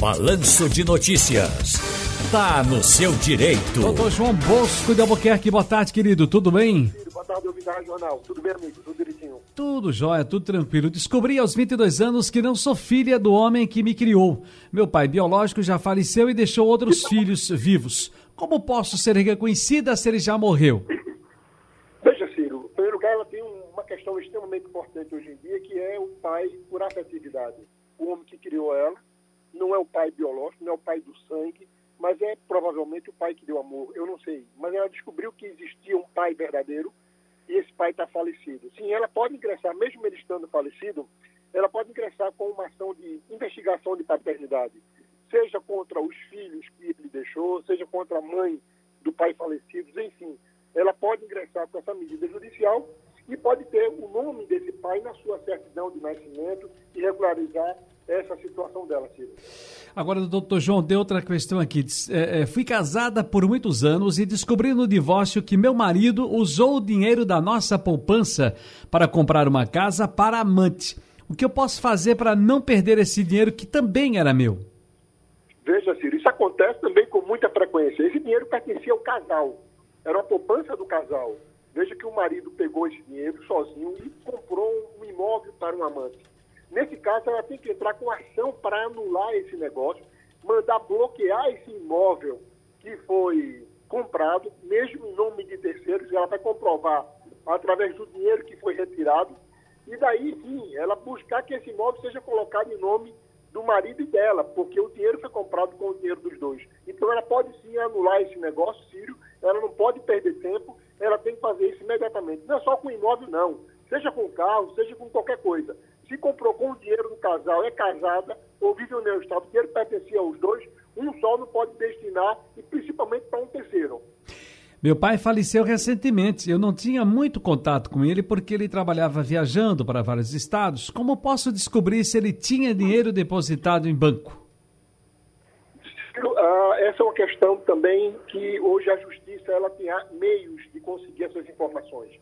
Balanço de Notícias. Tá no seu direito. Doutor João Bosco de Albuquerque, boa tarde, querido. Tudo bem? Boa tarde, ouvindo da Jornal. Tudo bem, amigo? Tudo direitinho? Tudo jóia, tudo tranquilo. Descobri aos 22 anos que não sou filha do homem que me criou. Meu pai biológico já faleceu e deixou outros filhos vivos. Como posso ser reconhecida se ele já morreu? Veja, Ciro, em primeiro lugar, ela tem uma questão extremamente importante hoje em dia, que é o pai por afetividade. O homem que criou ela não é o pai biológico, não é o pai do sangue, mas é provavelmente o pai que deu amor, eu não sei. Mas ela descobriu que existia um pai verdadeiro e esse pai está falecido. Sim, ela pode ingressar, mesmo ele estando falecido, ela pode ingressar com uma ação de investigação de paternidade, seja contra os filhos que ele deixou, seja contra a mãe do pai falecido, enfim. Ela pode ingressar com essa medida judicial e pode ter o nome desse pai na sua certidão de nascimento e regularizar essa situação dela, Ciro. Agora, doutor João, tem outra questão aqui. É, é, fui casada por muitos anos e descobri no divórcio que meu marido usou o dinheiro da nossa poupança para comprar uma casa para amante. O que eu posso fazer para não perder esse dinheiro que também era meu? Veja, Ciro, isso acontece também com muita frequência. Esse dinheiro pertencia ao casal. Era uma poupança do casal. Veja que o marido pegou esse dinheiro sozinho e comprou um imóvel para um amante. Nesse caso, ela tem que entrar com ação para anular esse negócio, mandar bloquear esse imóvel que foi comprado, mesmo em nome de terceiros, ela vai comprovar através do dinheiro que foi retirado, e daí sim, ela buscar que esse imóvel seja colocado em nome do marido e dela, porque o dinheiro foi comprado com o dinheiro dos dois. Então ela pode sim anular esse negócio, Sírio, ela não pode perder tempo, ela tem que fazer isso imediatamente. Não é só com imóvel, não. Seja com carro, seja com qualquer coisa se comprou com o dinheiro do casal, é casada ou vive no estado, o dinheiro pertencia aos dois, um só não pode destinar, e principalmente para um terceiro. Meu pai faleceu recentemente. Eu não tinha muito contato com ele porque ele trabalhava viajando para vários estados. Como posso descobrir se ele tinha dinheiro depositado em banco? Ah, essa é uma questão também que hoje a justiça ela tem meios de conseguir essas informações.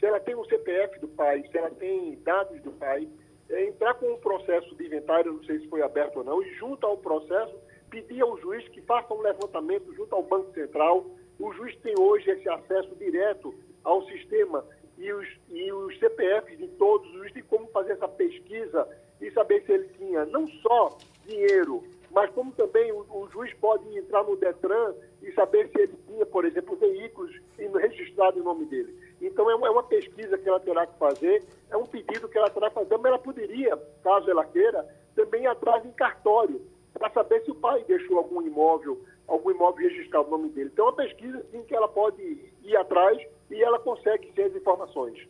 Se ela tem o CPF do pai, se ela tem dados do pai, entrar com um processo de inventário, não sei se foi aberto ou não, e junto ao processo, pedir ao juiz que faça um levantamento junto ao Banco Central. O juiz tem hoje esse acesso direto ao sistema e os, e os CPFs de todos, o juiz tem como fazer essa pesquisa e saber se ele tinha não só dinheiro, mas como também o, o juiz pode entrar no DETRAN e saber se ele tinha, por exemplo, veículos registrados em nome dele. Então é uma, é uma pesquisa que ela terá que fazer, é um pedido que ela terá que fazer, mas ela poderia, caso ela queira, também ir atrás em cartório, para saber se o pai deixou algum imóvel, algum imóvel registrado no nome dele. Então é uma pesquisa sim que ela pode ir atrás e ela consegue ter as informações.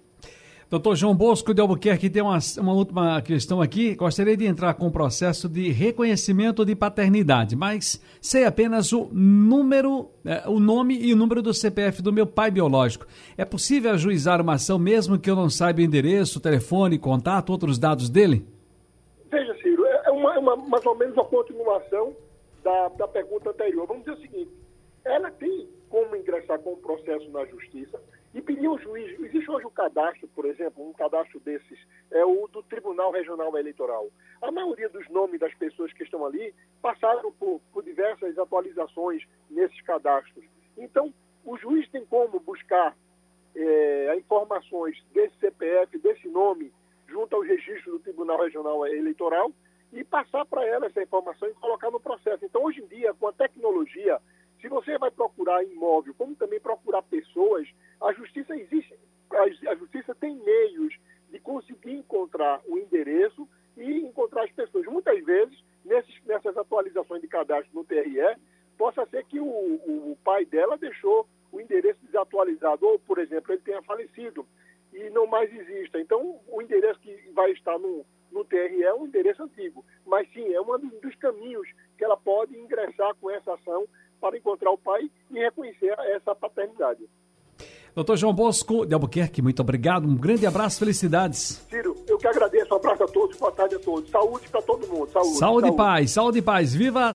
Doutor João Bosco de Albuquerque tem uma, uma última questão aqui. Gostaria de entrar com o processo de reconhecimento de paternidade, mas sei apenas o número, é, o nome e o número do CPF do meu pai biológico. É possível ajuizar uma ação mesmo que eu não saiba o endereço, telefone, contato, outros dados dele? Veja, Ciro, é, é uma, uma, mais ou menos uma continuação da, da pergunta anterior. Vamos dizer o seguinte: ela tem como ingressar com o processo na justiça e pedir ao juiz. Existe hoje um cadastro, por exemplo, um cadastro desses, é o do Tribunal Regional Eleitoral. A maioria dos nomes das pessoas que estão ali passaram por, por diversas atualizações nesses cadastros. Então, o juiz tem como buscar é, informações desse CPF, desse nome, junto aos registros do Tribunal Regional Eleitoral e passar para ela essa informação e colocar no processo. Então, hoje em dia, com a tecnologia, se você vai procurar imóvel, como também procurar pessoas, a justiça existe, a, justiça tem meios de conseguir encontrar o endereço e encontrar as pessoas. Muitas vezes, nesses, nessas atualizações de cadastro no TRE, possa ser que o, o, pai dela deixou o endereço desatualizado, ou, por exemplo, ele tenha falecido e não mais exista. Então, o endereço que vai estar no, no TRE é um endereço antigo. Mas sim, é um dos caminhos que ela pode ingressar com essa ação para encontrar o pai e reconhecer essa paternidade. Doutor João Bosco de Albuquerque, muito obrigado. Um grande abraço, felicidades. Ciro, eu que agradeço. Um abraço a todos, boa tarde a todos. Saúde para todo mundo. Saúde, saúde, saúde. paz, saúde e paz. Viva!